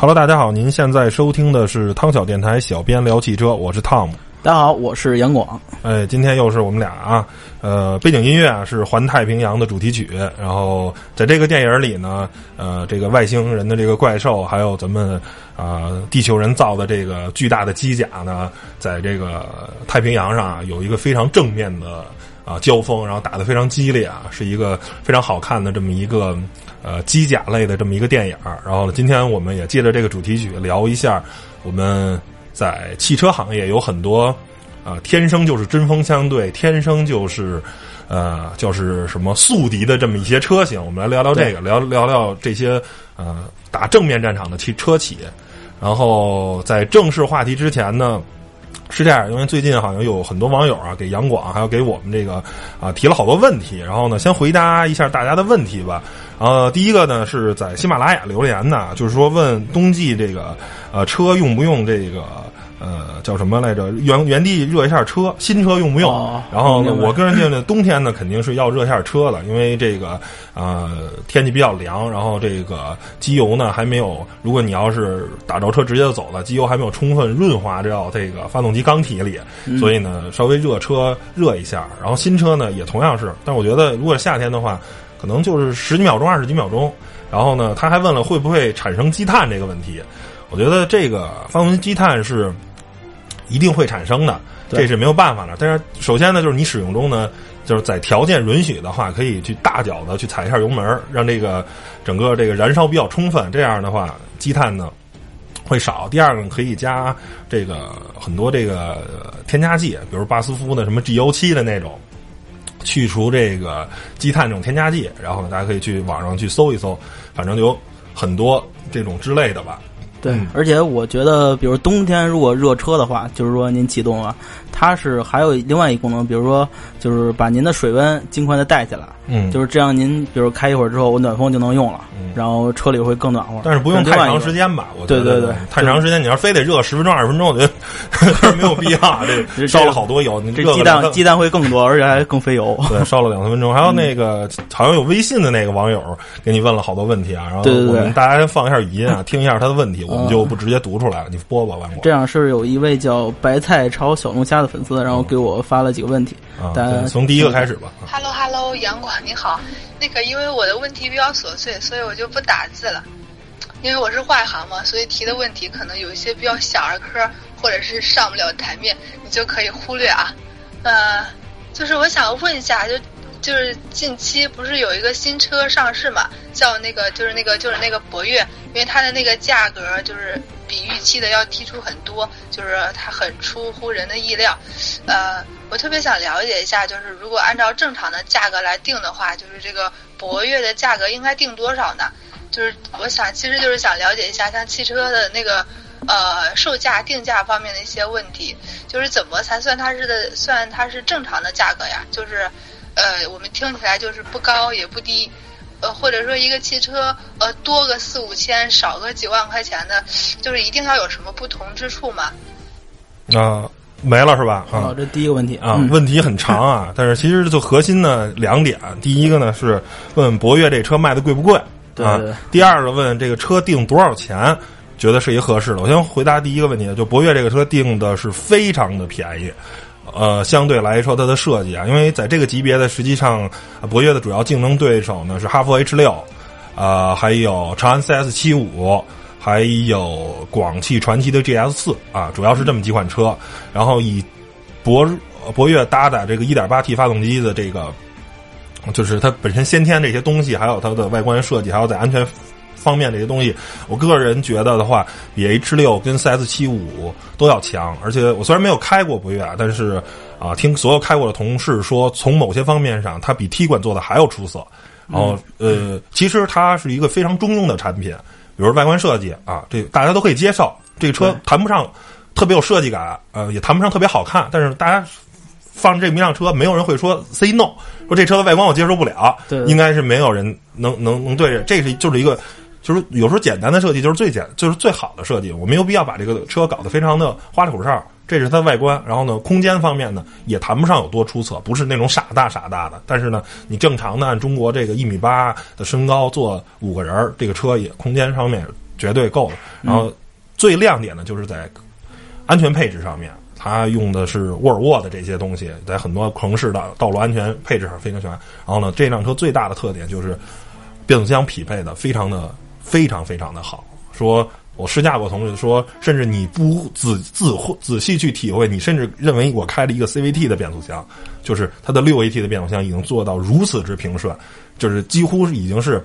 Hello，大家好，您现在收听的是汤小电台小编聊汽车，我是 Tom。大家好，我是杨广。哎，今天又是我们俩啊，呃，背景音乐啊是《环太平洋》的主题曲。然后在这个电影里呢，呃，这个外星人的这个怪兽，还有咱们啊地球人造的这个巨大的机甲呢，在这个太平洋上啊有一个非常正面的啊交锋，然后打得非常激烈啊，是一个非常好看的这么一个呃机甲类的这么一个电影。然后今天我们也借着这个主题曲聊一下我们。在汽车行业有很多，啊，天生就是针锋相对，天生就是，呃，就是什么宿敌的这么一些车型。我们来聊聊这个，聊聊聊这些呃打正面战场的汽车企。然后在正式话题之前呢，是这样，因为最近好像有很多网友啊给杨广还有给我们这个啊提了好多问题。然后呢，先回答一下大家的问题吧。呃，第一个呢是在喜马拉雅留言的，就是说问冬季这个呃车用不用这个呃叫什么来着？原原地热一下车，新车用不用？然后呢，我个人觉得冬天呢肯定是要热一下车的，因为这个呃天气比较凉，然后这个机油呢还没有，如果你要是打着车直接就走了，机油还没有充分润滑掉这个发动机缸体里，所以呢稍微热车热一下。然后新车呢也同样是，但我觉得如果夏天的话。可能就是十几秒钟、二十几秒钟，然后呢，他还问了会不会产生积碳这个问题。我觉得这个发动机积碳是一定会产生的，这是没有办法的。但是首先呢，就是你使用中呢，就是在条件允许的话，可以去大脚的去踩一下油门，让这个整个这个燃烧比较充分，这样的话积碳呢会少。第二个可以加这个很多这个添加剂，比如巴斯夫的什么 G 幺七的那种。去除这个积碳这种添加剂，然后呢，大家可以去网上去搜一搜，反正有很多这种之类的吧。对，而且我觉得，比如冬天如果热车的话，就是说您启动了，它是还有另外一功能，比如说就是把您的水温尽快的带起来，嗯，就是这样，您比如开一会儿之后，我暖风就能用了，然后车里会更暖和。但是不用太长时间吧？我对对对，太长时间，你要非得热十分钟、二十分钟，我觉得 没有必要。这烧了好多油，这鸡蛋鸡蛋会更多，而且还更费油。对，烧了两三分钟。还有那个好像有微信的那个网友给你问了好多问题啊，然后我们大家先放一下语音啊，听一下他的问题。我们就不直接读出来了，你播吧，万国。这样是有一位叫白菜炒小龙虾的粉丝，然后给我发了几个问题。啊，从第一个开始吧。Hello Hello，杨广你好，那个因为我的问题比较琐碎，所以我就不打字了。因为我是外行嘛，所以提的问题可能有一些比较小儿科，或者是上不了台面，你就可以忽略啊。呃，就是我想问一下，就。就是近期不是有一个新车上市嘛，叫那个就是那个就是那个博越，因为它的那个价格就是比预期的要提出很多，就是它很出乎人的意料。呃，我特别想了解一下，就是如果按照正常的价格来定的话，就是这个博越的价格应该定多少呢？就是我想，其实就是想了解一下像汽车的那个呃售价定价方面的一些问题，就是怎么才算它是的算它是正常的价格呀？就是。呃，我们听起来就是不高也不低，呃，或者说一个汽车呃多个四五千，少个几万块钱的，就是一定要有什么不同之处吗？啊，没了是吧？啊，这第一个问题啊，问题很长啊，但是其实就核心呢两点，第一个呢是问博越这车卖的贵不贵啊？第二个问这个车定多少钱，觉得是一合适的。我先回答第一个问题，就博越这个车定的是非常的便宜。呃，相对来说，它的设计啊，因为在这个级别的，实际上，博越的主要竞争对手呢是哈弗 H 六，啊，还有长安 CS 七五，还有广汽传祺的 GS 四啊，主要是这么几款车。然后以博博越搭载这个 1.8T 发动机的这个，就是它本身先天这些东西，还有它的外观设计，还有在安全。方面这些东西，我个人觉得的话，比 H 六跟 CS 七五都要强。而且我虽然没有开过博越，但是啊，听所有开过的同事说，从某些方面上，它比 T 管做的还要出色。然后呃，其实它是一个非常中庸的产品，比如外观设计啊，这大家都可以接受。这个车谈不上特别有设计感，呃，也谈不上特别好看，但是大家放这么一辆车，没有人会说 say no，说这车的外观我接受不了。对，应该是没有人能能能对着。这是就是一个。就是有时候简单的设计就是最简，就是最好的设计。我没有必要把这个车搞得非常的花里胡哨。这是它的外观，然后呢，空间方面呢也谈不上有多出色，不是那种傻大傻大的。但是呢，你正常的按中国这个一米八的身高坐五个人，这个车也空间方面绝对够了。然后最亮点的就是在安全配置上面，它用的是沃尔沃的这些东西，在很多城市的道路安全配置上非常全。然后呢，这辆车最大的特点就是变速箱匹配的非常的非常非常的好。说我试驾过，同事说，甚至你不仔仔仔细去体会，你甚至认为我开了一个 CVT 的变速箱，就是它的六 AT 的变速箱已经做到如此之平顺，就是几乎已经是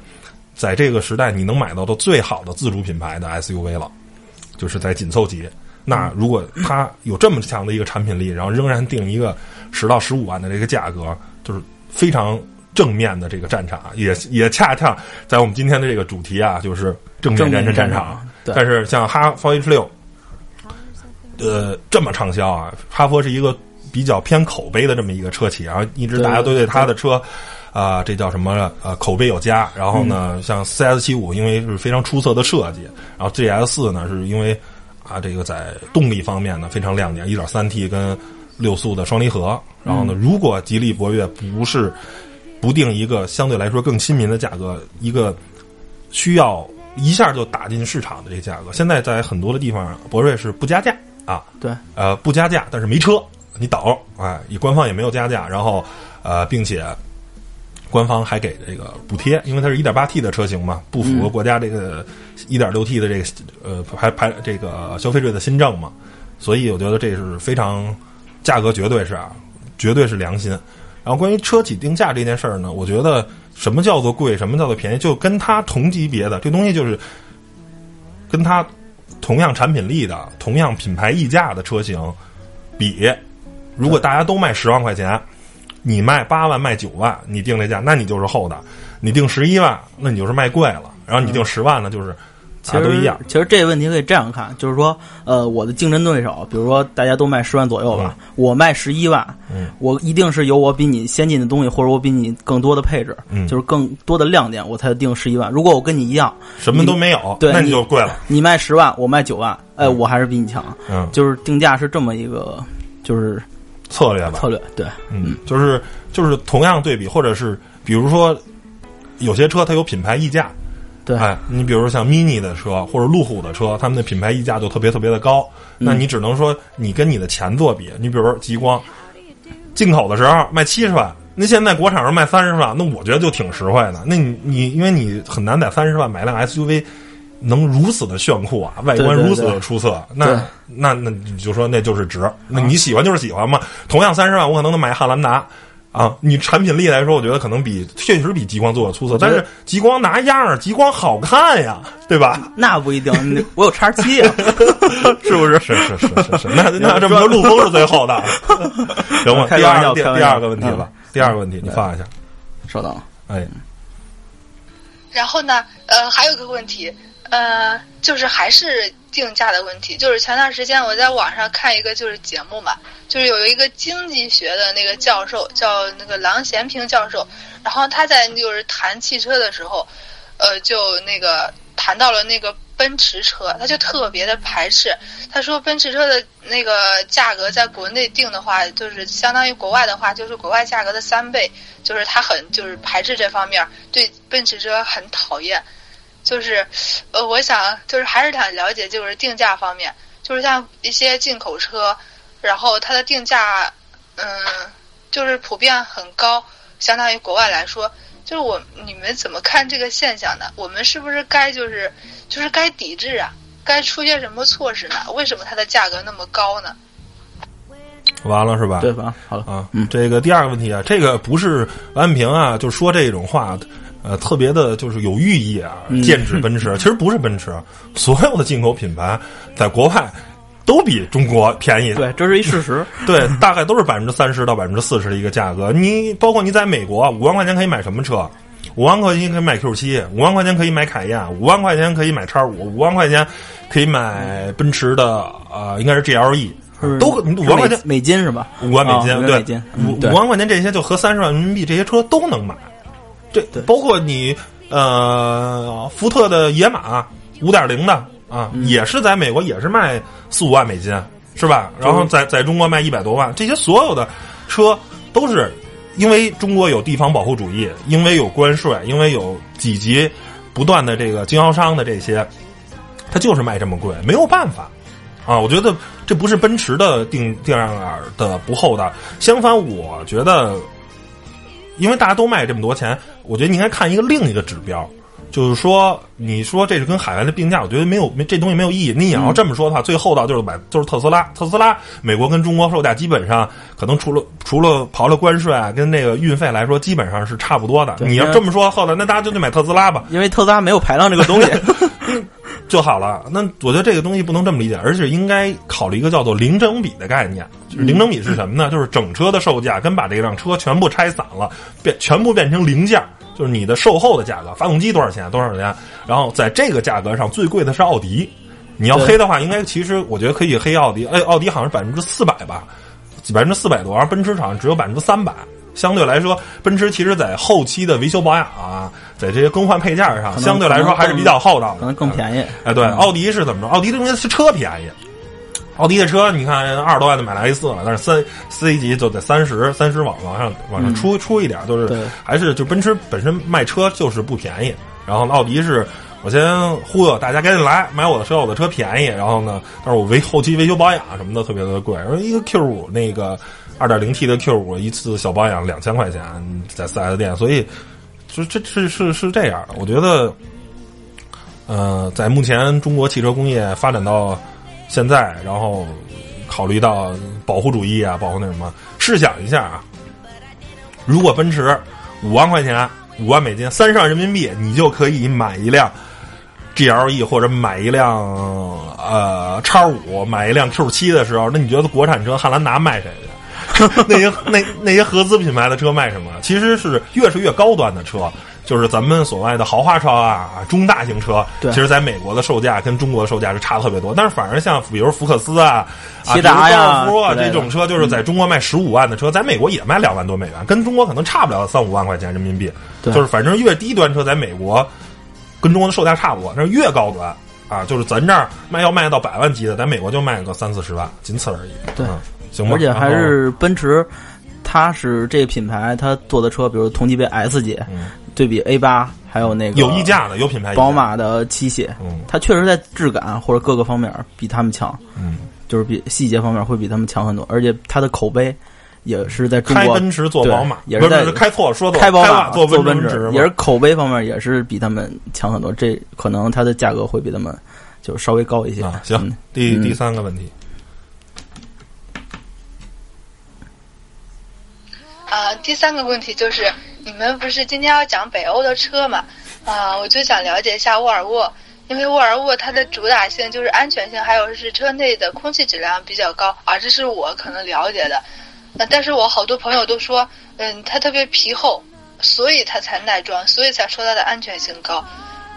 在这个时代你能买到的最好的自主品牌的 SUV 了，就是在紧凑级。那如果它有这么强的一个产品力，然后仍然定一个十到十五万的这个价格，就是非常正面的这个战场，也也恰恰在我们今天的这个主题啊，就是正面战争战场。但是像哈弗 H 六，呃，这么畅销啊，哈佛是一个比较偏口碑的这么一个车企，然后一直大家都对它的车，啊，这叫什么？呃，口碑有加。然后呢，像 CS 七五，因为是非常出色的设计，然后 GS 四呢，是因为啊，这个在动力方面呢非常亮点，一点三 T 跟六速的双离合。然后呢，如果吉利博越不是不定一个相对来说更亲民的价格，一个需要。一下就打进市场的这个价格，现在在很多的地方，博瑞是不加价啊。对，呃，不加价，但是没车，你倒，哎，你官方也没有加价，然后呃，并且官方还给这个补贴，因为它是一点八 T 的车型嘛，不符合国家这个一点六 T 的这个呃排排这个消费税的新政嘛，所以我觉得这是非常价格绝对是啊，绝对是良心。然后关于车企定价这件事儿呢，我觉得。什么叫做贵？什么叫做便宜？就跟它同级别的这东西，就是跟它同样产品力的、同样品牌溢价的车型比。如果大家都卖十万块钱，你卖八万、卖九万，你定这价，那你就是厚的；你定十一万，那你就是卖贵了。然后你定十万呢，就是。其实都一样。其实这个问题可以这样看，就是说，呃，我的竞争对手，比如说大家都卖十万左右吧，我卖十一万，嗯，我一定是有我比你先进的东西，或者我比你更多的配置，嗯，就是更多的亮点，我才定十一万。如果我跟你一样，什么都没有，对，那你就贵了。你卖十万，我卖九万，哎，我还是比你强。嗯，就是定价是这么一个，就是策略吧。策略对，嗯，就是就是同样对比，或者是比如说有些车它有品牌溢价。对，哎，你比如像 mini 的车或者路虎的车，他们的品牌溢价就特别特别的高。那你只能说你跟你的前作比，你比如说极光，进口的时候卖七十万，那现在国产上卖三十万，那我觉得就挺实惠的。那你你因为你很难在三十万买辆 SUV，能如此的炫酷啊，外观如此的出色，那那那你就说那就是值。那你喜欢就是喜欢嘛。同样三十万，我可能能买汉兰达。啊，你产品力来说，我觉得可能比确实比极光做的出色，但是极光拿样儿，极光好看呀，对吧？那不一定，我有叉七啊，是不是？是是是是是，那 那这么说，陆风是最后的，行吗？第二第第二个问题了，第二个问题，你放一下，稍等，哎。然后呢，呃，还有个问题，呃，就是还是。定价的问题，就是前段时间我在网上看一个就是节目嘛，就是有一个经济学的那个教授叫那个郎咸平教授，然后他在就是谈汽车的时候，呃，就那个谈到了那个奔驰车，他就特别的排斥，他说奔驰车的那个价格在国内定的话，就是相当于国外的话，就是国外价格的三倍，就是他很就是排斥这方面，对奔驰车很讨厌。就是，呃，我想就是还是想了解，就是定价方面，就是像一些进口车，然后它的定价，嗯，就是普遍很高，相当于国外来说，就是我你们怎么看这个现象呢？我们是不是该就是就是该抵制啊？该出些什么措施呢？为什么它的价格那么高呢？完了是吧？对吧？好了啊，嗯，这个第二个问题啊，这个不是安平啊，就说这种话。呃，特别的就是有寓意啊，剑指奔驰。其实不是奔驰，所有的进口品牌在国外都比中国便宜。对，这是一事实。对，大概都是百分之三十到百分之四十的一个价格。你包括你在美国，五万块钱可以买什么车？五万块钱可以买 Q 七，五万块钱可以买凯宴，五万块钱可以买叉五，五万块钱可以买奔驰的啊，应该是 GLE，都五万块钱美金是吧？五万美金，对，五五万块钱这些就合三十万人民币，这些车都能买。对，包括你，呃，福特的野马五点零的啊，也是在美国也是卖四五万美金，是吧？然后在在中国卖一百多万，这些所有的车都是因为中国有地方保护主义，因为有关税，因为有几级不断的这个经销商的这些它就是卖这么贵，没有办法啊。我觉得这不是奔驰的定定量杆的不厚道，相反，我觉得，因为大家都卖这么多钱，我觉得你应该看一个另一个指标。就是说，你说这是跟海外的并驾，我觉得没有没这东西没有意义。你也要这么说的话，最厚道就是买就是特斯拉。特斯拉美国跟中国售价基本上可能除了除了刨了关税啊，跟那个运费来说，基本上是差不多的。你要这么说，后来那大家就去买特斯拉吧，因为特斯拉没有排量这个东西 就好了。那我觉得这个东西不能这么理解，而且应该考虑一个叫做零整比的概念。就是零整比是什么呢？就是整车的售价跟把这辆车全部拆散了，变全部变成零件。就是你的售后的价格，发动机多少钱？多少钱？然后在这个价格上最贵的是奥迪。你要黑的话，应该其实我觉得可以黑奥迪。哎，奥迪好像是百分之四百吧，百分之四百多，而奔驰好像只有百分之三百。相对来说，奔驰其实在后期的维修保养啊，在这些更换配件上，相对来说还是比较厚道的，可能更便宜。哎，对，奥迪是怎么着？奥迪东西是车便宜。奥迪的车，你看二十多万就买了 A 四了，但是三 C 级就得三十三十往往上往上出出一点，就是还是就奔驰本身卖车就是不便宜。然后奥迪是我先忽悠大家赶紧来买我的车，我的车便宜。然后呢，但是我维后期维修保养什么的特别的贵。然后一个 Q 五那个二点零 T 的 Q 五一次小保养两千块钱，在四 S 店，所以就这是是是这样的。我觉得，呃，在目前中国汽车工业发展到。现在，然后考虑到保护主义啊，保护那什么，试想一下啊，如果奔驰五万块钱，五万美金，三十万人民币，你就可以买一辆 GLE 或者买一辆呃叉五，买一辆 Q 七的时候，那你觉得国产车汉兰达卖谁去？那些那那些合资品牌的车卖什么？其实是越是越高端的车。就是咱们所谓的豪华车啊，中大型车，其实在美国的售价跟中国的售价是差特别多。但是反而像比如福克斯啊、骐达呀、高尔夫这种车，就是在中国卖十五万的车，在美国也卖两万多美元，跟中国可能差不了三五万块钱人民币。就是反正越低端车在美国跟中国的售价差不多，那是越高端啊，就是咱这儿卖要卖到百万级的，在美国就卖个三四十万，仅此而已。对，行吧。而且还是奔驰，它是这个品牌，它做的车，比如同级别 S 级。对比 A 八，还有那个有溢价的，有品牌，宝马的七系，嗯，它确实在质感或者各个方面比他们强，嗯，就是比细节方面会比他们强很多，而且它的口碑也是在中国开奔驰做宝马，也是在开错了，说错开宝马做奔驰，也是口碑方面也是比他们强很多，这可能它的价格会比他们就稍微高一些。行，第第三个问题，啊，第三个问题就是。你们不是今天要讲北欧的车嘛？啊，我就想了解一下沃尔沃，因为沃尔沃它的主打性就是安全性，还有是车内的空气质量比较高啊，这是我可能了解的。那但是我好多朋友都说，嗯，它特别皮厚，所以它才耐装，所以才说它的安全性高。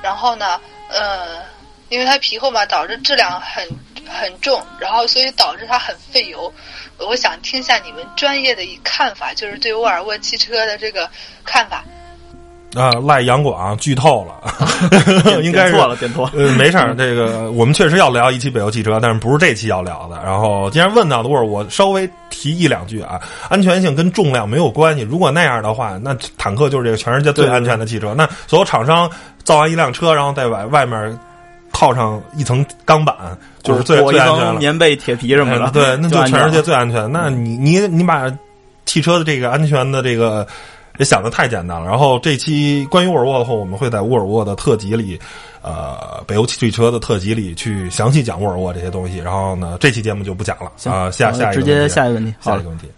然后呢，呃，因为它皮厚嘛，导致质量很很重，然后所以导致它很费油。我想听一下你们专业的看法，就是对沃尔沃汽车的这个看法。啊，赖杨广剧透了，应该是错了，点错。呃，没事儿，这个我们确实要聊一期北欧汽车，但是不是这期要聊的。然后既然问到的沃尔沃，稍微提一两句啊，安全性跟重量没有关系。如果那样的话，那坦克就是这个全世界最安全的汽车。那所有厂商造完一辆车，然后再外外面。套上一层钢板，就是最最安全了。棉被、铁皮什么的，对，那就全世界最安全。那你你你把汽车的这个安全的这个也想的太简单了。然后这期关于沃尔沃的话，我们会在沃尔沃的特辑里，呃，北欧汽车的特辑里去详细讲沃尔沃这些东西。然后呢，这期节目就不讲了。啊，下下直接下一个问题，下一个问题。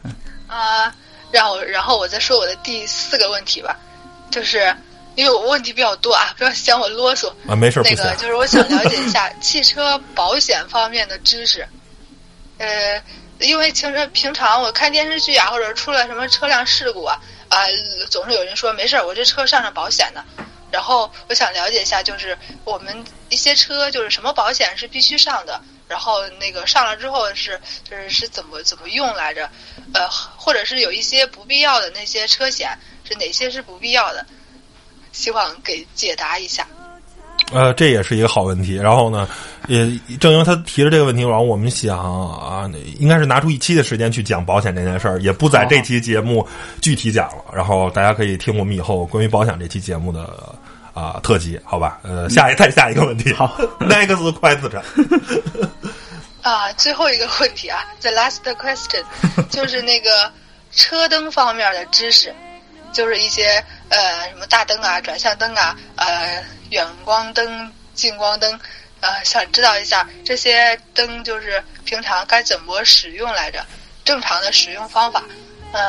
啊，然后然后我再说我的第四个问题吧，就是。因为我问题比较多啊，不要嫌我啰嗦啊，没事那个就是我想了解一下汽车保险方面的知识。呃，因为其实平常我看电视剧啊，或者出了什么车辆事故啊，啊，总是有人说没事儿，我这车上上保险的。然后我想了解一下，就是我们一些车就是什么保险是必须上的，然后那个上了之后是就是是怎么怎么用来着？呃，或者是有一些不必要的那些车险是哪些是不必要的？希望给解答一下。呃，这也是一个好问题。然后呢，也正因为他提了这个问题，然后我们想啊，应该是拿出一期的时间去讲保险这件事儿，也不在这期节目具体讲了。然后大家可以听我们以后关于保险这期节目的啊、特辑，好吧？呃，下一再下一个问题，好，next question，啊，最后一个问题啊，the last question，就是那个车灯方面的知识，就是一些呃什么大灯啊、转向灯啊、呃远光灯、近光灯，呃想知道一下这些灯就是平常该怎么使用来着，正常的使用方法，呃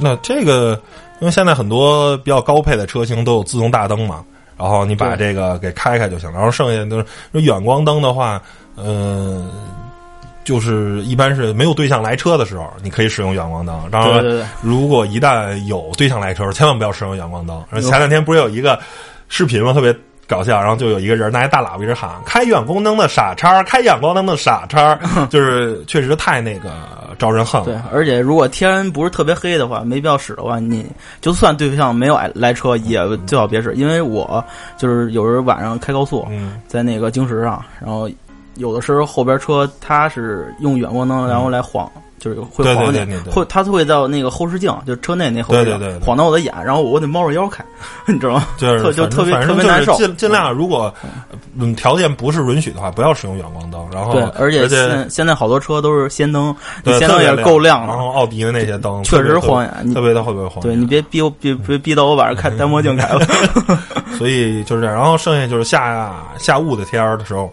那这个，因为现在很多比较高配的车型都有自动大灯嘛，然后你把这个给开开就行了。然后剩下就是远光灯的话，嗯、就是一般是没有对象来车的时候，你可以使用远光灯。当然如果一旦有对象来车，千万不要使用远光灯。前两天不是有一个视频吗？特别。搞笑，然后就有一个人拿一大喇叭一直喊：“开远光灯的傻叉，开远光灯的傻叉！” 就是确实太那个招人恨了。对，而且如果天不是特别黑的话，没必要使的话，你就算对象没有来来车，也最好别使。因为我就是有时候晚上开高速，嗯在那个京石上，然后有的时候后边车它是用远光灯，然后来晃，就是会对对晃你对对对，会它会到那个后视镜，就车内那后视镜，对对晃到我的眼，然后我得猫着腰开，你知道吗？就是特就特别特别难受。尽尽量，如果嗯条件不是允许的话，不要使用远光灯。然后对，而且现现在好多车都是氙灯，氙灯也是够亮的然，后奥迪的那些灯确实晃眼你特别的特别晃。对你别逼我，别别逼到我晚上开戴墨镜开了。所以就是这样。然后剩下就是下下雾的天儿的时候，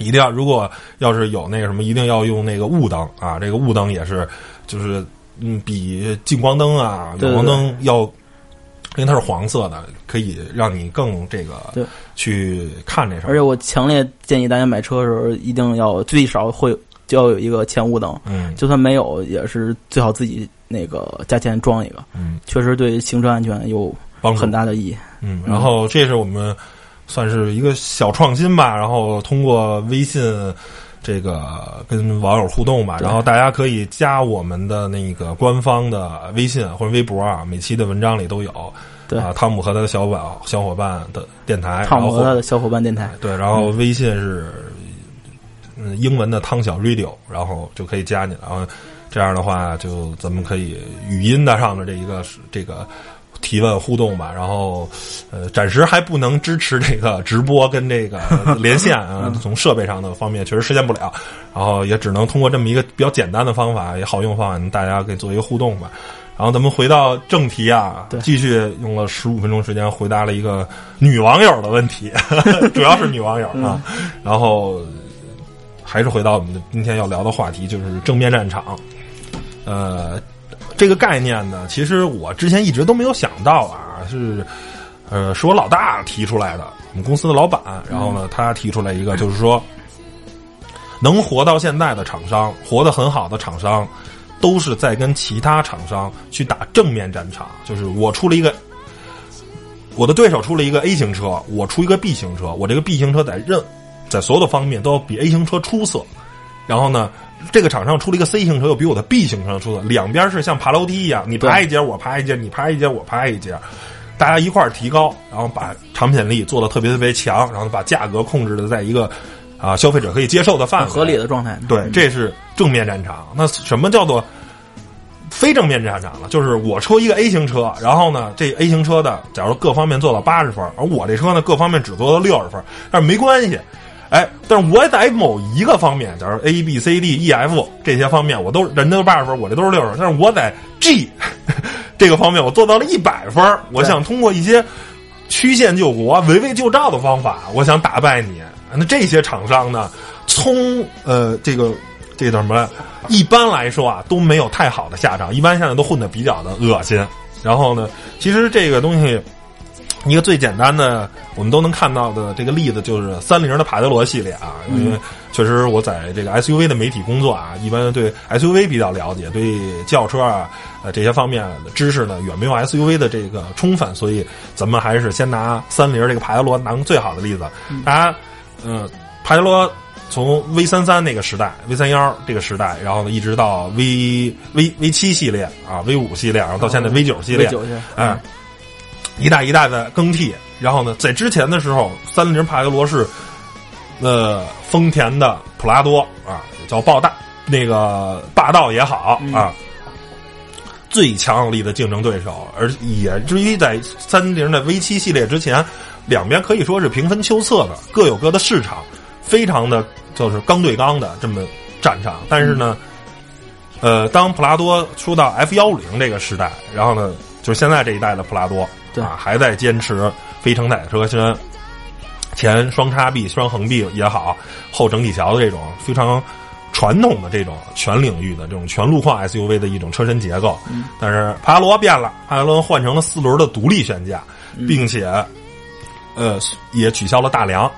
一定要如果要是有那个什么，一定要用那个雾灯啊。这个雾灯也是就是嗯，比近光灯啊、远光灯要，因为它是黄色的，可以让你更这个对去看这事儿。而且我强烈建议大家买车的时候一定要最少会就要有一个前雾灯，嗯就算没有也是最好自己那个加钱装一个，嗯，确实对行车安全有很大的意义。嗯，然后这是我们算是一个小创新吧，然后通过微信这个跟网友互动吧，然后大家可以加我们的那个官方的微信或者微博啊，每期的文章里都有。对。啊，汤姆和他的小伙小伙伴的电台，汤姆和他的小伙伴电台，对，然后微信是嗯。英文的汤小 radio，然后就可以加你了，然后这样的话就咱们可以语音的上的这一个这个提问互动吧，然后呃暂时还不能支持这个直播跟这个 连线啊，从设备上的方面确实实现不了，然后也只能通过这么一个比较简单的方法，也好用方法，大家可以做一个互动吧。然后咱们回到正题啊对，继续用了十五分钟时间回答了一个女网友的问题，主要是女网友啊。然后还是回到我们的今天要聊的话题，就是正面战场。呃，这个概念呢，其实我之前一直都没有想到啊，是呃，是我老大提出来的，我们公司的老板。然后呢，他提出来一个，就是说，能活到现在的厂商，活得很好的厂商，都是在跟其他厂商去打正面战场。就是我出了一个，我的对手出了一个 A 型车，我出一个 B 型车，我这个 B 型车在任在所有的方面都要比 A 型车出色。然后呢，这个厂商出了一个 C 型车，又比我的 B 型车出的，两边是像爬楼梯一样，你爬一节我爬一节，你爬一节我爬一节，大家一块儿提高，然后把产品力做的特别特别强，然后把价格控制的在一个啊消费者可以接受的范围，合理的状态。对，这是正面战场。那什么叫做非正面战场呢？就是我抽一个 A 型车，然后呢，这 A 型车的，假如各方面做到八十分，而我这车呢，各方面只做到六十分，但是没关系。哎，但是我在某一个方面，假如 A B C D E F 这些方面，我都人家都八十分，我这都是六十，但是我在 G 这个方面，我做到了一百分。我想通过一些曲线救国、围魏救赵的方法，我想打败你。那这些厂商呢，从呃这个这个叫什么？一般来说啊，都没有太好的下场，一般现在都混得比较的恶心。然后呢，其实这个东西。一个最简单的，我们都能看到的这个例子就是三菱的帕杰罗系列啊，因为确实我在这个 SUV 的媒体工作啊，一般对 SUV 比较了解，对轿车啊呃这些方面的知识呢远没有 SUV 的这个充分，所以咱们还是先拿三菱这个帕杰罗当最好的例子。大家，呃，帕杰罗从 V 三三那个时代，V 三幺这个时代，然后呢一直到 V V V 七系列啊，V 五系列，然后到现在 V 九系列，V 九系列哎。一代一代的更替，然后呢，在之前的时候，三菱帕杰罗是，呃，丰田的普拉多啊，叫暴大，那个霸道也好啊，最强力的竞争对手，而也至于在三菱的 V 七系列之前，两边可以说是平分秋色的，各有各的市场，非常的就是刚对刚的这么战场。但是呢，呃，当普拉多出到 F 幺五零这个时代，然后呢，就是现在这一代的普拉多对啊，还在坚持非承载车身，前双叉臂、双横臂也好，后整体桥的这种非常传统的这种全领域的这种全路况 SUV 的一种车身结构。但是帕拉罗变了，帕拉罗换成了四轮的独立悬架，并且呃也取消了大梁。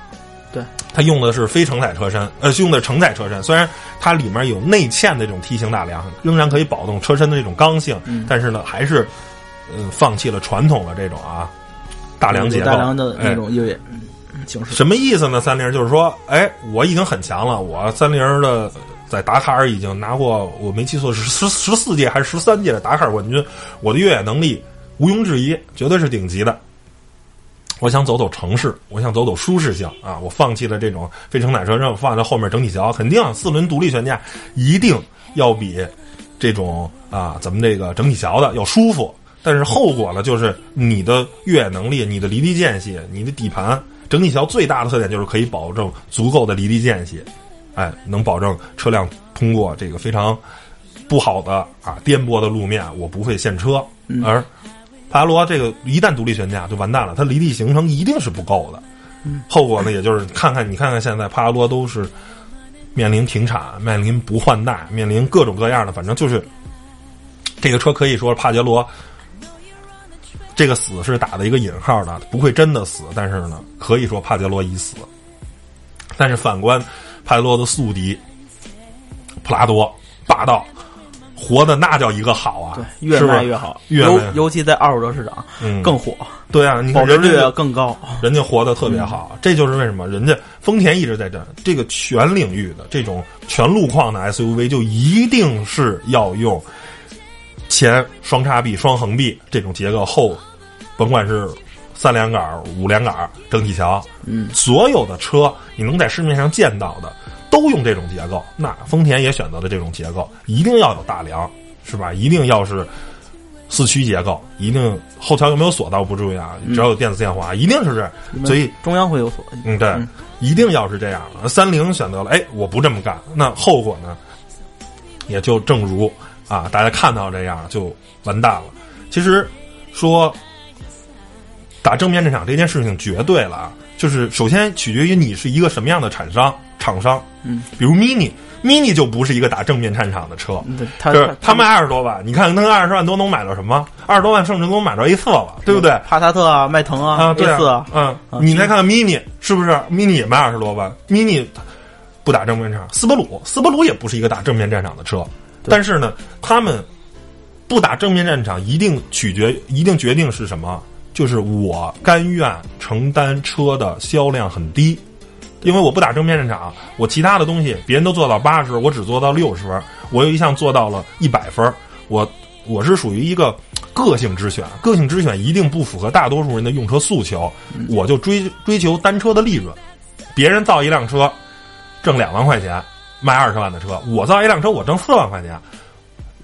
对，它用的是非承载车身，呃，用的承载车身。虽然它里面有内嵌的这种梯形大梁，仍然可以保证车身的这种刚性，但是呢，还是呃放弃了传统的这种啊大梁结构。大梁的那哎种越野嗯形式。什么意思呢？三菱就是说，哎，我已经很强了，我三菱的在达喀尔已经拿过，我没记错是十十四届还是十三届的达喀尔冠军，我的越野能力毋庸置疑，绝对是顶级的。我想走走城市，我想走走舒适性啊！我放弃了这种非承载车身，我放在后面整体桥，肯定四轮独立悬架一定要比这种啊咱们这个整体桥的要舒服。但是后果呢，就是你的越野能力、你的离地间隙、你的底盘，整体桥最大的特点就是可以保证足够的离地间隙，哎，能保证车辆通过这个非常不好的啊颠簸的路面，我不会陷车。而帕拉罗这个一旦独立悬架就完蛋了，它离地行程一定是不够的。后果呢，也就是看看你看看现在帕拉罗都是面临停产、面临不换代、面临各种各样的，反正就是这个车可以说帕杰罗这个死是打的一个引号的，不会真的死，但是呢，可以说帕杰罗已死。但是反观帕杰罗的宿敌普拉多，霸道，活的那叫一个好啊！对，越卖越好，越卖尤尤其在二手车市场嗯更火，对啊，你保值率看人家更高。人家活得特别好，这就是为什么人家丰田一直在这这个全领域的这种全路况的 SUV 就一定是要用前双叉臂、双横臂这种结构，后甭管是三连杆、五连杆、整体桥，嗯，所有的车你能在市面上见到的都用这种结构。那丰田也选择了这种结构，一定要有大梁，是吧？一定要是四驱结构，一定后桥有没有锁倒不注意啊，只要有电子限滑，一定是这样。所以，中央会有锁，嗯，对，嗯一定要是这样。三菱选择了，哎，我不这么干，那后果呢，也就正如啊，大家看到这样就完蛋了。其实说打正面战场这件事情绝对了啊，就是首先取决于你是一个什么样的厂商，厂商，嗯，比如 mini。mini 就不是一个打正面战场的车，嗯对他就是他卖二十多万，你看那二十万都能买到什么？二十多万甚至能买到 A 四了，对不对？帕萨特啊、迈腾啊、啊，对 A 四啊，嗯，啊你再看看 mini 是不是？mini 也卖二十多万，mini 不打正面战场。斯巴鲁，斯巴鲁也不是一个打正面战场的车，但是呢，他们不打正面战场，一定取决，一定决定是什么？就是我甘愿承担车的销量很低，因为我不打正面战场，我其他的东西别人都做到八十，我只做到六十分，我有一项做到了一百分，我我是属于一个个性之选，个性之选一定不符合大多数人的用车诉求，我就追追求单车的利润。别人造一辆车挣两万块钱，卖二十万的车，我造一辆车我挣四万块钱。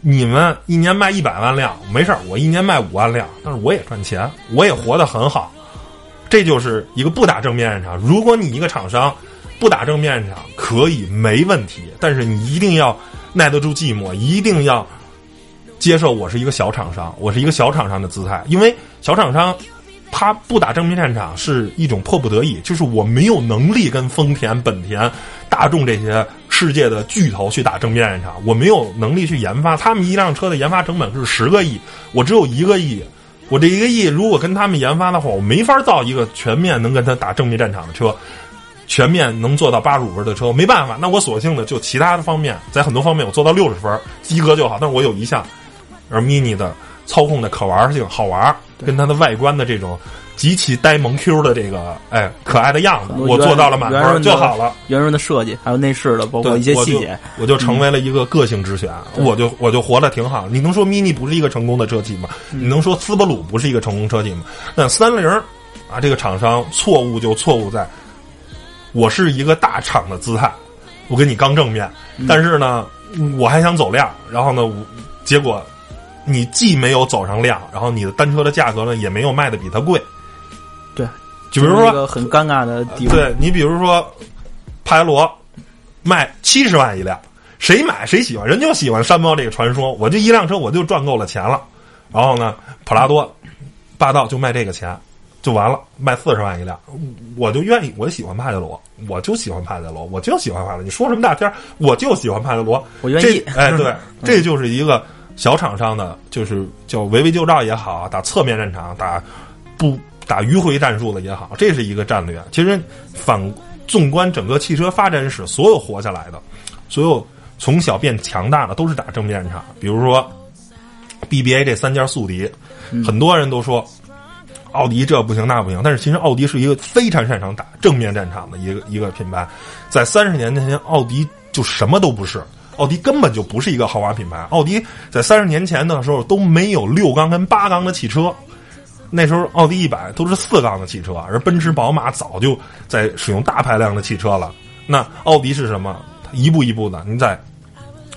你们一年卖一百万辆没事儿，我一年卖五万辆，但是我也赚钱，我也活得很好。这就是一个不打正面战场。如果你一个厂商不打正面战场，可以没问题，但是你一定要耐得住寂寞，一定要接受我是一个小厂商，我是一个小厂商的姿态，因为小厂商。他不打正面战场是一种迫不得已，就是我没有能力跟丰田、本田、大众这些世界的巨头去打正面战场，我没有能力去研发。他们一辆车的研发成本是十个亿，我只有一个亿，我这一个亿如果跟他们研发的话，我没法造一个全面能跟他打正面战场的车，全面能做到八十五分的车，没办法，那我索性的就其他的方面，在很多方面我做到六十分及格就好。但是我有一项，而 mini 的操控的可玩性好玩，跟它的外观的这种极其呆萌 Q 的这个哎可爱的样子，我做到了满分就好了。圆润的设计，还有内饰的，包括一些细节，我就，成为了一个个性之选，我就我就活得挺好。你能说 mini 不是一个成功的车企吗？你能说斯巴鲁不是一个成功车企吗？那三菱啊，这个厂商错误就错误在，我是一个大厂的姿态，我跟你刚正面，但是呢，我还想走量，然后呢，我结果你既没有走上量，然后你的单车的价格呢也没有卖的比它贵。对，就比如说，很尴尬的地方。对你比如说，帕杰罗卖七十万一辆，谁买谁喜欢，人就喜欢山猫这个传说。我这一辆车我就赚够了钱了，然后呢，普拉多霸道就卖这个钱就完了，卖四十万一辆，我就愿意，我喜欢帕杰罗，我就喜欢帕杰罗，我就喜欢帕杰罗。你说什么大天儿，我就喜欢帕杰罗，我愿意哎，对，这就是一个小厂商的，就是叫围魏救赵也好，打侧面战场，打不打迂回战术的也好，这是一个战略。其实反纵观整个汽车发展史，所有活下来的，所有从小变强大的，都是打正面战场。比如说 BBA 这三家宿敌，很多人都说。奥迪这不行那不行，但是其实奥迪是一个非常擅长打正面战场的一个一个品牌。在三十年前，奥迪就什么都不是，奥迪根本就不是一个豪华品牌。奥迪在三十年前的时候都没有六缸跟八缸的汽车，那时候奥迪一百都是四缸的汽车，而奔驰、宝马早就在使用大排量的汽车了。那奥迪是什么？一步一步的，您在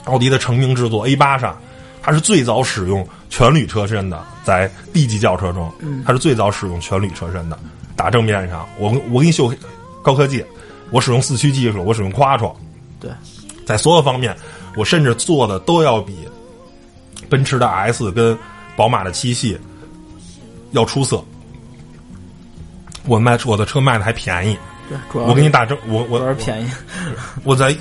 奥迪的成名之作 A 八上，它是最早使用全铝车身的，在 D 级轿车中，它是最早使用全铝车身的，打正面上。我我给你秀高科技，我使用四驱技术，我使用 Quattro，对，在所有方面，我甚至做的都要比奔驰的 S 跟宝马的七系要出色。我卖我的车卖的还便宜，对，主要我给你打折，我我主要是便宜。我在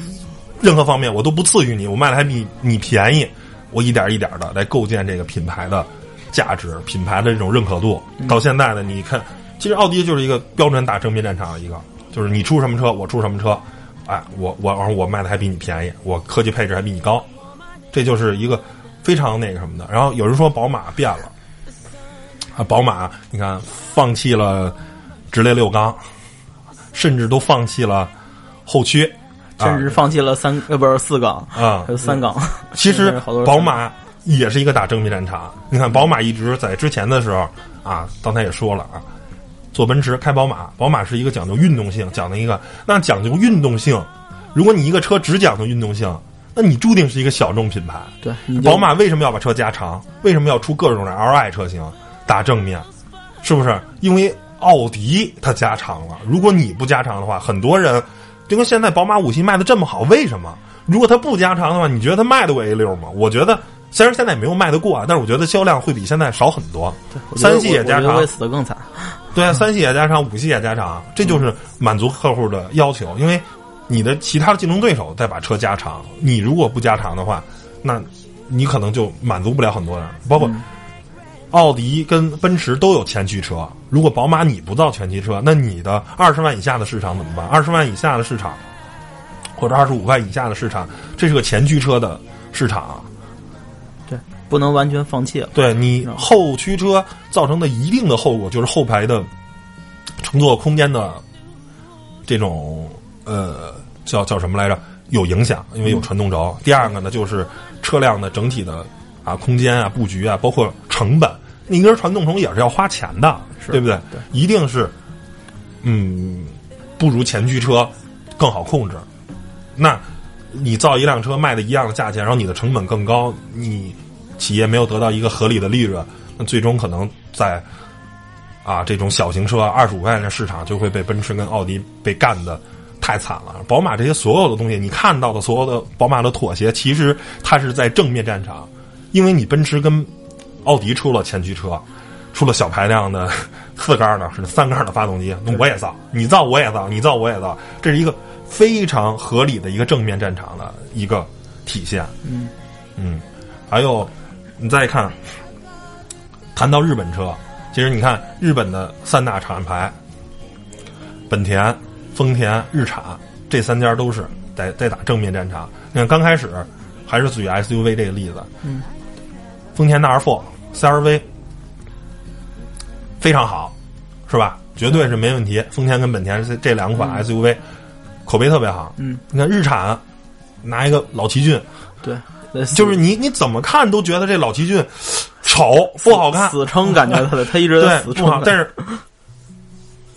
任何方面我都不次于你，我卖的还比你便宜，我一点一点的来构建这个品牌的价值，品牌的这种认可度。到现在呢，你看，其实奥迪就是一个标准打正面战场的一个，就是你出什么车，我出什么车，哎，我我然后我卖的还比你便宜，我科技配置还比你高，这就是一个非常那个什么的。然后有人说宝马变了，啊，宝马你看放弃了直列六缸，甚至都放弃了后驱。甚至放弃了三呃不是四缸啊还有三缸。其实宝马也是一个打正面战场。你看，宝马一直在之前的时候啊，刚才也说了啊，坐奔驰开宝马，宝马是一个讲究运动性，讲的一个那讲究运动性。如果你一个车只讲究运动性，那你注定是一个小众品牌。对，宝马为什么要把车加长？为什么要出各种的 Li 车型打正面？是不是？因为奥迪它加长了。如果你不加长的话，很多人就跟现在宝马五系卖的这么好，为什么？如果它不加长的话，你觉得它卖得过 A 六吗？我觉得虽然现在也没有卖得过啊，但是我觉得销量会比现在少很多。三系也加长会，死得更惨。对啊，三系也加长，五系也加长，这就是满足客户的要求。因为你的其他的竞争对手再把车加长，你如果不加长的话，那你可能就满足不了很多人。包括奥迪跟奔驰都有前驱车，如果宝马你不造前驱车，那你的二十万以下的市场怎么办？二十万以下的市场，或者二十五万以下的市场，这是个前驱车的市场啊。对，不能完全放弃了。对你后驱车造成的一定的后果，就是后排的乘坐空间的这种呃叫叫什么来着？有影响，因为有传动轴。第二个呢，就是车辆的整体的啊空间啊布局啊，包括成本。你一根传动轴也是要花钱的，是对不对？对一定是嗯不如前驱车更好控制。那你造一辆车卖的一样的价钱，然后你的成本更高，你企业没有得到一个合理的利润，那最终可能在啊这种小型车二十五万的市场就会被奔驰跟奥迪被干的太惨了。宝马这些所有的东西，你看到的所有的宝马的妥协，其实它是在正面战场，因为你奔驰跟奥迪出了前驱车。出了小排量的四缸的，是三缸的发动机，那我也造，你造我也造，你造我也造，这是一个非常合理的一个正面战场的一个体现。嗯嗯，还有你再看，谈到日本车，其实你看日本的三大厂牌，本田、丰田、日产这三家都是在在打正面战场。你看刚开始还是举 SUV 这个例子，嗯，丰田的 R4、CRV 非常好，是吧？绝对是没问题。丰田跟本田这这两款 SUV 口碑特别好。嗯，你看日产拿一个老奇骏，对，就是你你怎么看都觉得这老奇骏丑不好看，死撑感觉他的，他一直在死撑。但是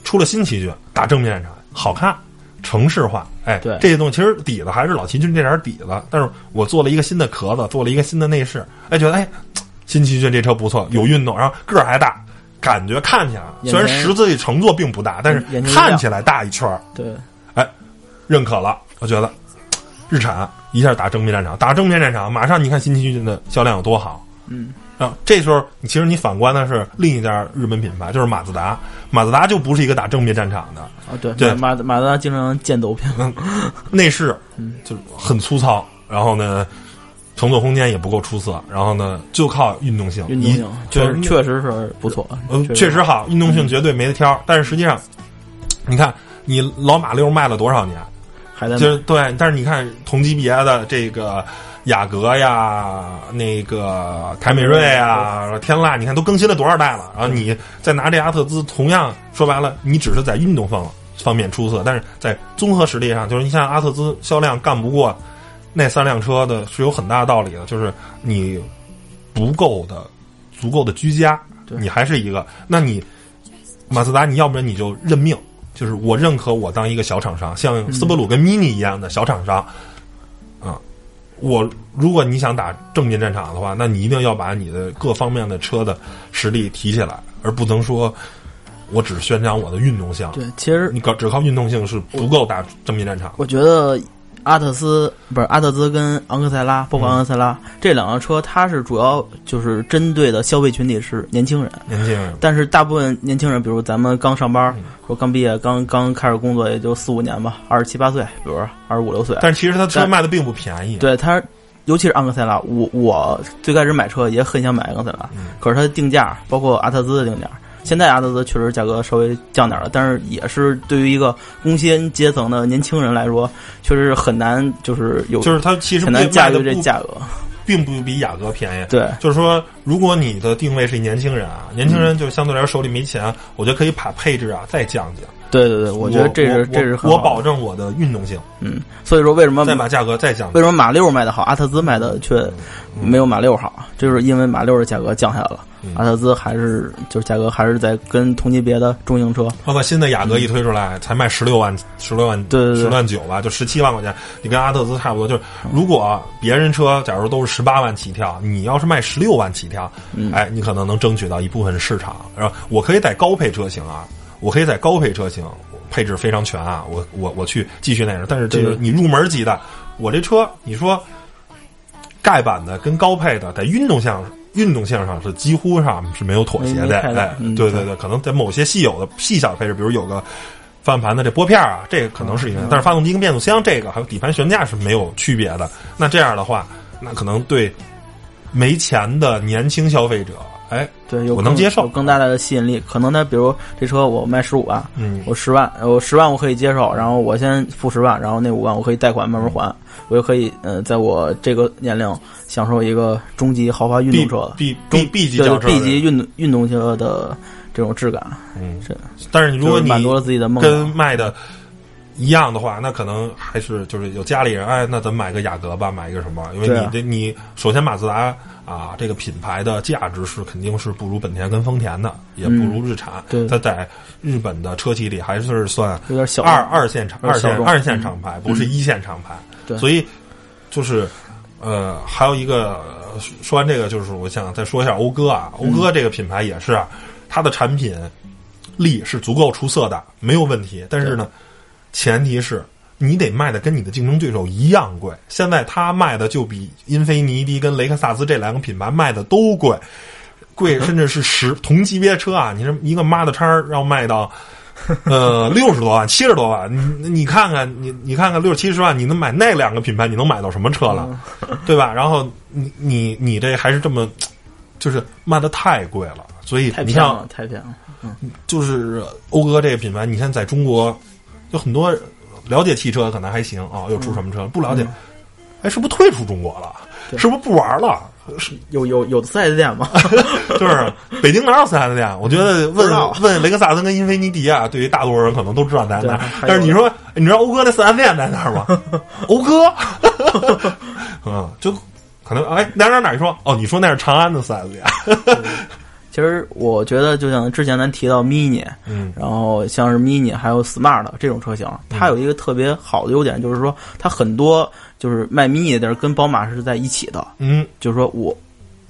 出了新奇骏，打正面战场，好看，城市化。哎，对这些东西其实底子还是老奇骏这点底子，但是我做了一个新的壳子，做了一个新的内饰，哎，觉得哎新奇骏这车不错，有运动，然后个儿还大，感觉看起来虽然实际乘坐并不大，但是看起来大一圈儿，对，认可了。我觉得日产一下打正面战场，打正面战场，马上你看新奇骏的销量有多好。嗯，然后这时候，其实你反观的是另一家日本品牌，就是马自达。马自达就不是一个打正面战场的，啊对对马马自达经常见斗拼，内饰就很粗糙，然后呢，乘坐空间也不够出色，然后呢，就靠运动性，运动性确实确实是不错，呃，确实好，运动性绝对没得挑。但是实际上，你看你老马六卖了多少年？还在就是对，但是你看同级别的这个雅阁呀，那个凯美瑞啊，天籁，你看都更新了多少代了？然后你再拿这阿特兹，同样说白了，你只是在运动方方面出色，但是在综合实力上，就是你像阿特兹销量干不过那三辆车的，是有很大道理的，就是你不够的足够的居家，你还是一个，那你马自达，你要不然你就认命。就是我认可我当一个小厂商，像斯波鲁跟 mini 一样的小厂商，啊，我如果你想打正面战场的话，那你一定要把你的各方面的车的实力提起来，而不能说我只宣扬我的运动性。对，其实你靠只靠运动性是不够打正面战场。我觉得阿特斯不是阿特兹跟昂克赛拉，包括昂克赛拉、这两个车，它是主要就是针对的消费群体是年轻人。年轻人，但是大部分年轻人，比如咱们刚上班，说刚毕业、刚刚开始工作，也就四五年吧，二十七八岁，比如二十五六岁。但是其实他车但卖的并不便宜。对它，尤其是昂克赛拉，我我最开始买车也很想买昂克赛拉，可是它的定价，包括阿特兹的定价，现在阿特兹确实价格稍微降点了，但是也是对于一个工薪阶层的年轻人来说，确实是很难，就是有就是它其实很难驾驭这价格。并不比雅阁便宜。对，就是说，如果你的定位是年轻人啊，年轻人就相对来说手里没钱，我觉得可以把配置啊再降降。对对对，我觉得这是这是很我保证我的运动性，嗯，所以说为什么再把价格再降为什么马六卖的好，阿特兹卖的却没有马六好？就是因为马六的价格降下来了，嗯阿特兹还是就是价格还是在跟同级别的中型车。包括新的雅阁一推出来，才卖十六万、十六万、对对对十万九吧，就十七万块钱，你跟阿特兹差不多。就是如果别人车假如都是十八万起跳，你要是卖十六万起跳，嗯哎，你可能能争取到一部分市场。然后我可以在高配车型啊，我可以在高配车型配置非常全啊，我我我去继续那个。但是这个你入门级的，我这车你说盖板的跟高配的在运动项运动性上是几乎上是没有妥协的，哎，嗯对对对，可能在某些稀有的细小配置，比如有个方向盘的这拨片啊，这个可能是一个，但是发动机跟变速箱这个还有底盘悬架是没有区别的。那这样的话，那可能对没钱的年轻消费者，哎，对，有更我能接受有更大的吸引力。可能他比如这车我卖十五万，嗯，我十万，我十万我可以接受，然后我先付十万，然后那五万我可以贷款慢慢还，我就可以呃，在我这个年龄享受一个中级豪华运动车的 B B B 级对轿车 B 级运动运动车的这种质感，嗯是，但是如果你满足了自己的梦跟。卖的一样的话，那可能还是就是有家里人，哎，那咱买个雅阁吧，买一个什么？因为你这、你首先马自达啊，这个品牌的价值是肯定是不如本田跟丰田的，也不如日产。嗯对它在日本的车企里还是算有点小二二线厂、二线二线厂牌，不是一线厂牌。对所以就是呃，还有一个呃说完这个，就是我想再说一下讴歌啊，讴歌这个品牌也是啊，它的产品力是足够出色的，没有问题。但是呢，前提是你得卖的跟你的竞争对手一样贵。现在它卖的就比英菲尼迪跟雷克萨斯这两个品牌卖的都贵，贵甚至是十同级别车啊，你这一个 Model 叉要卖到。呃，六十多万、七十多万，你你看看，你你看看六七十万，你能买那两个品牌，你能买到什么车了，对吧？然后你你你这还是这么，就是卖的太贵了，所以你像太偏了，太偏了。就是讴歌这个品牌，你看在中国有很多了解汽车可能还行啊、又出什么车？不了解，哎，是不是退出中国了？是不是不玩了？是有有有四 S 店吗？就是北京哪有四 S 店？我觉得问问雷克萨斯跟英菲尼迪啊，对于大多数人可能都知道在哪但是你说，你知道讴歌那四 S 店在哪儿吗？讴歌，嗯，就可能哎哪哪哪儿？你说哦，你说那是长安的四 S 店，其实我觉得，就像之前咱提到 mini，嗯。然后像是 mini 还有 smart 这种车型，它有一个特别好的优点，就是说它很多就是卖 mini 的人跟宝马是在一起的，嗯。就是说我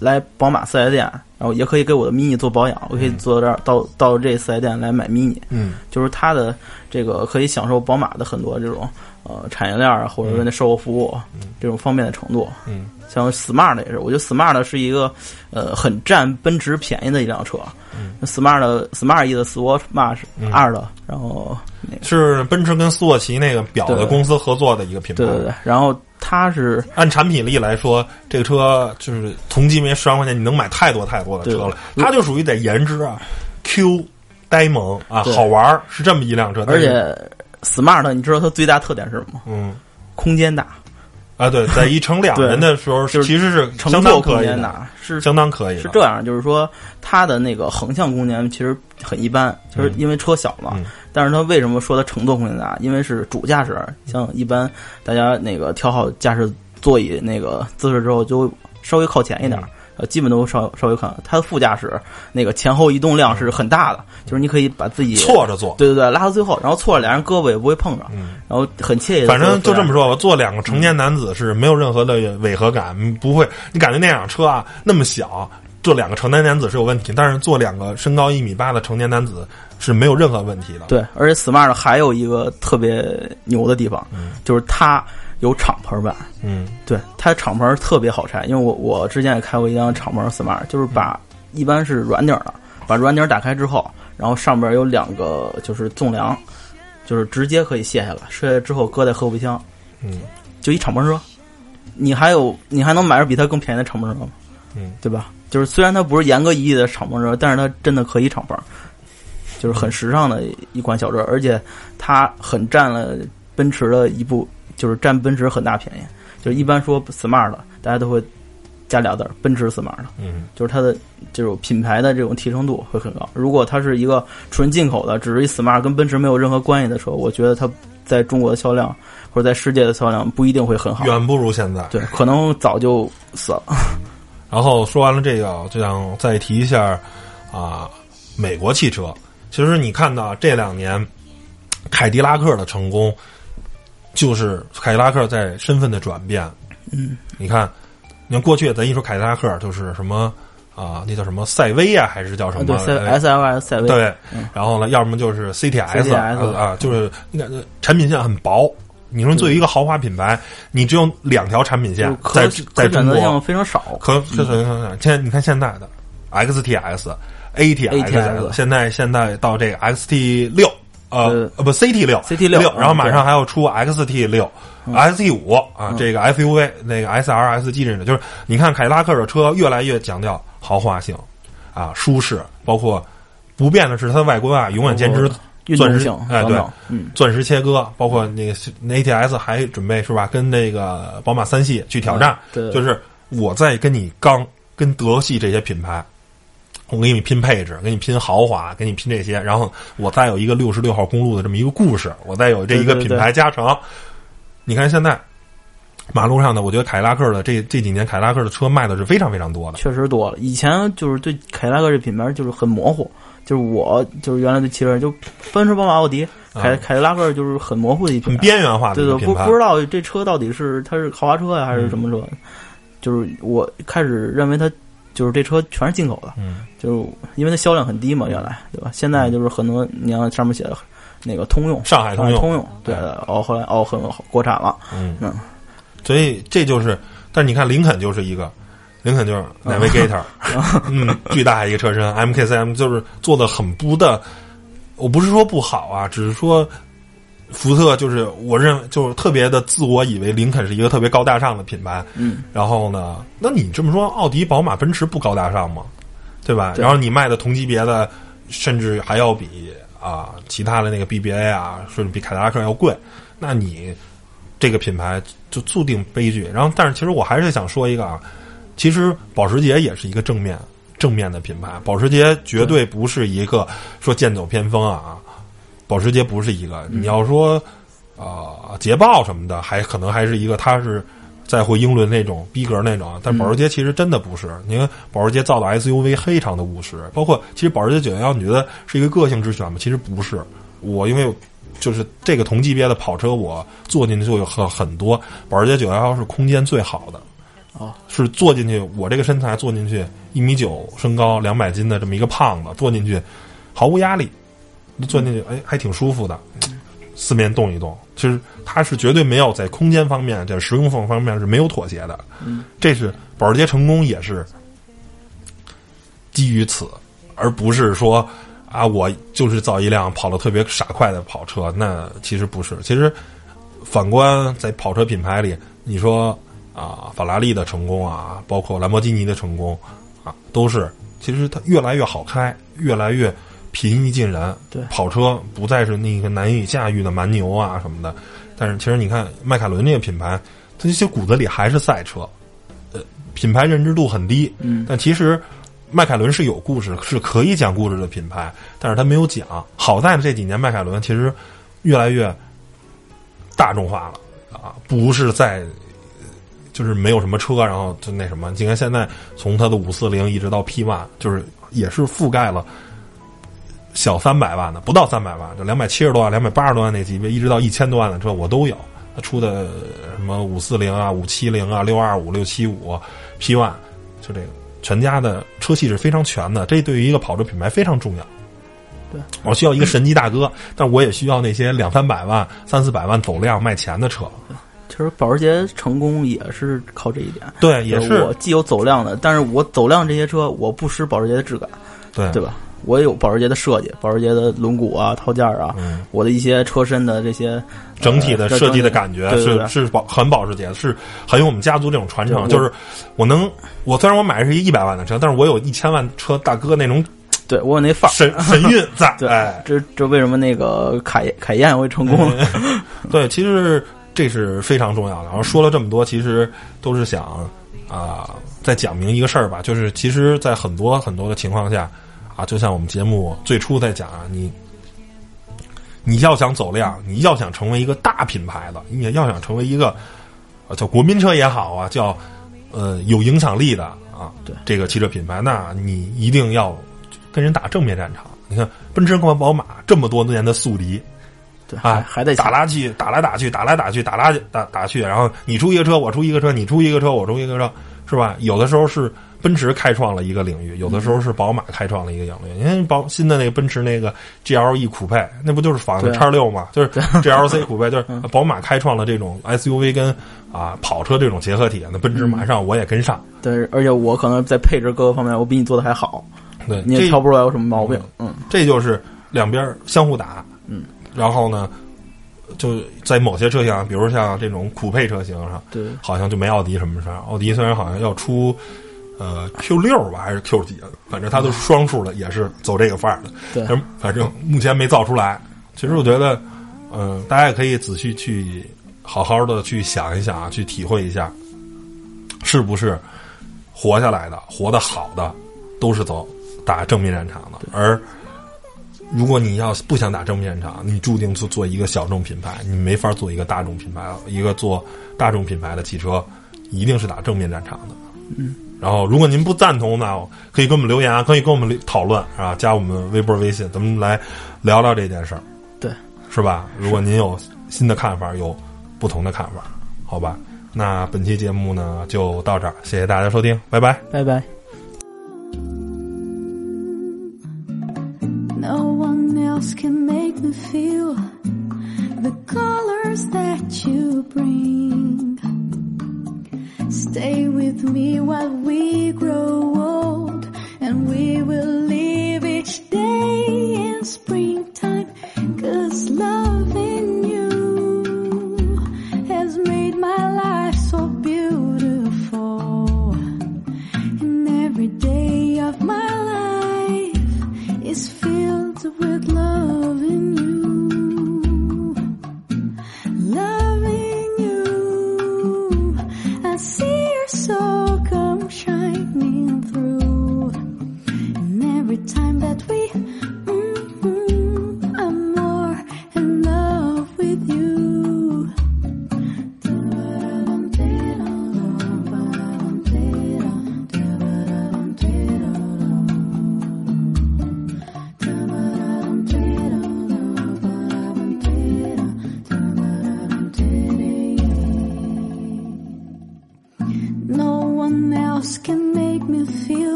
来宝马四 S 店，然后也可以给我的 mini 做保养，我可以坐这儿到到这四 S 店来买 mini，嗯。就是它的这个可以享受宝马的很多这种呃产业链啊，或者说那售后服务、这种方便的程度。嗯像 Smart 也是，我觉得 Smart 是一个呃很占奔驰便宜的一辆车。嗯 Smart Smart 意的 Swatch March 二的，然后那个是奔驰跟斯沃琪那个表的公司合作的一个品牌。对对对，然后它是按产品力来说，这个车就是同级别十万块钱，你能买太多太多的车了。对它就属于得颜值啊，Q 呆萌啊，好玩儿，是这么一辆车。而且 Smart 你知道它最大特点是什么吗？嗯空间大，啊，对，在一乘两人的时候，就是其实是乘坐空可以的，间大，是相当可以的。是这样，就是说它的那个横向空间其实很一般，就是因为车小嘛。嗯但是它为什么说它乘坐空间大？因为是主驾驶，像一般大家那个调好驾驶座椅那个姿势之后，就稍微靠前一点儿。呃，基本都稍稍微看。它的副驾驶那个前后移动量是很大的，就是你可以把自己错着坐，对对对，拉到最后，然后错着俩人胳膊也不会碰着，嗯然后很惬意。反正就这么说吧，坐两个成年男子是没有任何的违和感，不会，你感觉那辆车啊那么小，坐两个成年男子是有问题，但是坐两个身高一米八的成年男子是没有任何问题的。对，而且 Smart 还有一个特别牛的地方，就是它有敞篷版。嗯对，它敞篷特别好拆，因为我我之前也开过一辆敞篷 Smart，就是把一般是软顶的，把软顶打开之后，然后上边有两个就是纵梁，就是直接可以卸下来，卸下来之后搁在后备箱，嗯就一敞篷车。你还有你还能买着比它更便宜的敞篷车吗？嗯，对吧？就是虽然它不是严格意义的敞篷车，但是它真的可以敞篷，就是很时尚的一款小车，而且它很占了奔驰的一部，就是占奔驰很大便宜。就是一般说 smart 大家都会加俩字儿，奔驰 smart，嗯就是它的这种品牌的这种提升度会很高。如果它是一个纯进口的，只是一 smart 跟奔驰没有任何关系的车，我觉得它在中国的销量或者在世界的销量不一定会很好。远不如现在。对，可能早就死了。然后说完了这个，就想再提一下啊，美国汽车。其实你看到这两年凯迪拉克的成功，就是凯迪拉克在身份的转变。嗯，你看，你看过去咱一说凯迪拉克就是什么啊，那叫什么赛威啊，还是叫什么？S L S 赛威，对，然后呢，要么就是 CTS, CTS 啊，就是你感觉产品线很薄。你说作为一个豪华品牌，你只有两条产品线在在中国选择性非常少。可可可可可，现在你看现在的 XTS、ATX，ATX 现在现在到这个 XT 六，呃不 CT 六 CT 六然后马嗯上还要出 XT 六、ST 五啊，这个 SUV 那个 SRS 机制的，就是你看凯迪拉克的车越来越强调豪华性啊，舒适，包括不变的是它的外观啊，永远坚持钻石性哎对钻石切割，包括那个那 ATS 还准备是吧，跟那个宝马三系去挑战，就是我在跟你刚跟德系这些品牌，我给你拼配置，给你拼豪华，给你拼这些，然后我再有一个六十六号公路的这么一个故事，我再有这一个品牌加成。你看现在马路上的，我觉得凯迪拉克的这这几年凯迪拉克的车卖的是非常非常多的。确实多了。以前就是对凯迪拉克这品牌就是很模糊，就是我就是原来的汽车就奔驰、宝马、奥迪，凯啊凯迪拉克就是很模糊的一品很。边缘化的对不不，知道这车到底是它是豪华车呀还是什么车，就是我开始认为它就是这车全是进口的，嗯，就是因为它销量很低嘛，原来对吧？现在就是很多你看上面写的那个通用，上海通用，通用，对对，哦，后来哦很国产了，嗯。嗯，所以这就是，但是你看林肯就是一个，林肯就是 Navigator，嗯，巨大一个车身，MK 三 M 就是做的很不的，我不是说不好啊，只是说福特就是我认为就是特别的自我以为林肯是一个特别高大上的品牌，嗯，然后呢，那你这么说，奥迪、宝马、奔驰不高大上吗？对吧？对然后你卖的同级别的，甚至还要比啊其他的那个 BBA 啊，甚至比凯迪拉克要贵，那你这个品牌就注定悲剧。然后，但是其实我还是想说一个啊，其实保时捷也是一个正面正面的品牌，保时捷绝对不是一个说剑走偏锋啊，保时捷不是一个。你要说呃捷豹什么的，还可能还是一个，它是。在乎英伦那种逼格那种，但保时捷其实真的不是。你看保时捷造的 SUV 非常的务实，包括其实保时捷九幺幺你觉得是一个个性之选吗？其实不是。我因为就是这个同级别的跑车，我坐进去就有很很多。保时捷九幺幺是空间最好的，啊，是坐进去，我这个身材坐进去一米九身高两百斤的这么一个胖子坐进去，毫无压力，坐进去哎还挺舒服的，四面动一动，其实它是绝对没有在空间方面、在实用性方面是没有妥协的。嗯，这是保时捷成功也是基于此，而不是说啊我就是造一辆跑得特别傻快的跑车，那其实不是。其实反观在跑车品牌里，你说啊法拉利的成功啊，包括兰博基尼的成功啊，都是其实它越来越好开，越来越平易近人。对跑车不再是那个难以驾驭的蛮牛啊什么的。但是其实你看迈凯伦这个品牌，它这些骨子里还是赛车，呃，品牌认知度很低。嗯但其实迈凯伦是有故事，是可以讲故事的品牌，但是它没有讲。好在呢，这几年迈凯伦其实越来越大众化了啊，不是在就是没有什么车，然后就那什么。你看现在从它的五四零一直到 P one，就是也是覆盖了小三百万的，不到三百万，就两百七十多万、两百八十多万那级别，一直到一千多万的车我都有。它出的什么五四零啊、五七零啊、六二五、六七五、P one，就这个全家的车系是非常全的，这对于一个跑车品牌非常重要。对，我需要一个神级大哥，但我也需要那些两三百万、三四百万走量卖钱的车。其实保时捷成功也是靠这一点。对，也是我既有走量的，但是我走量这些车我不失保时捷的质感，对对吧？我也有保时捷的设计，保时捷的轮毂啊、套件啊，嗯我的一些车身的这些整体的呃设计的感觉是是保很保时捷，是很有我们家族这种传承。就是我能，我虽然我买的是一一百万的车，但是我有一千万车大哥那种对我有那范儿。神神韵 在。对，哎，这这为什么那个凯凯宴会成功？对，其实这是非常重要的。然后说了这么多，其实都是想啊、再讲明一个事儿吧，就是其实，在很多很多的情况下啊，就像我们节目最初在讲啊，你你要想走量，你要想成为一个大品牌的，你要想成为一个呃叫国民车也好啊，叫呃有影响力的啊，对这个汽车品牌，那你一定要跟人打正面战场。你看奔驰和宝马这么多年的宿敌，对，啊还，还得打来去，打来打去，打来打去，打来打打去，然后你出一个车，我出一个车，你出一个车，我出一个车，是吧？有的时候是奔驰开创了一个领域，有的时候是宝马开创了一个领域。你看宝新的那个奔驰那个 GLE 酷配，那不就是仿的对叉六嘛？就是 GLC 酷配，就是宝马开创了这种 SUV 跟啊跑车这种结合体。那奔驰马上我也跟上，对，而且我可能在配置各个方面，我比你做的还好，对，你也挑不出来有什么毛病。嗯，这就是两边相互打，嗯，然后呢，就在某些车型，比如像这种酷配车型上，对，好像就没奥迪什么事儿。奥迪虽然好像要出呃 Q 六吧，还是 Q 几，反正它都是双数的，也是走这个范儿的。对反正反正目前没造出来。其实我觉得，嗯、大家也可以仔细去好好的去想一想啊，去体会一下，是不是活下来的、活得好的，都是走打正面战场的，而。如果你要不想打正面战场，你注定做做一个小众品牌，你没法做一个大众品牌。一个做大众品牌的汽车，一定是打正面战场的。嗯。然后，如果您不赞同呢，可以给我们留言啊，可以跟我们讨论啊，加我们微博、微信，咱们来聊聊这件事儿，对，是吧？如果您有新的看法，有不同的看法，好吧？那本期节目呢就到这儿，谢谢大家收听，拜拜。拜拜。No one else can make me feel the colors that you bring. Stay with me while we grow old, and we will live each day in springtime. Cause loving you has made my life so beautiful. And every day of my life is filled with loving you.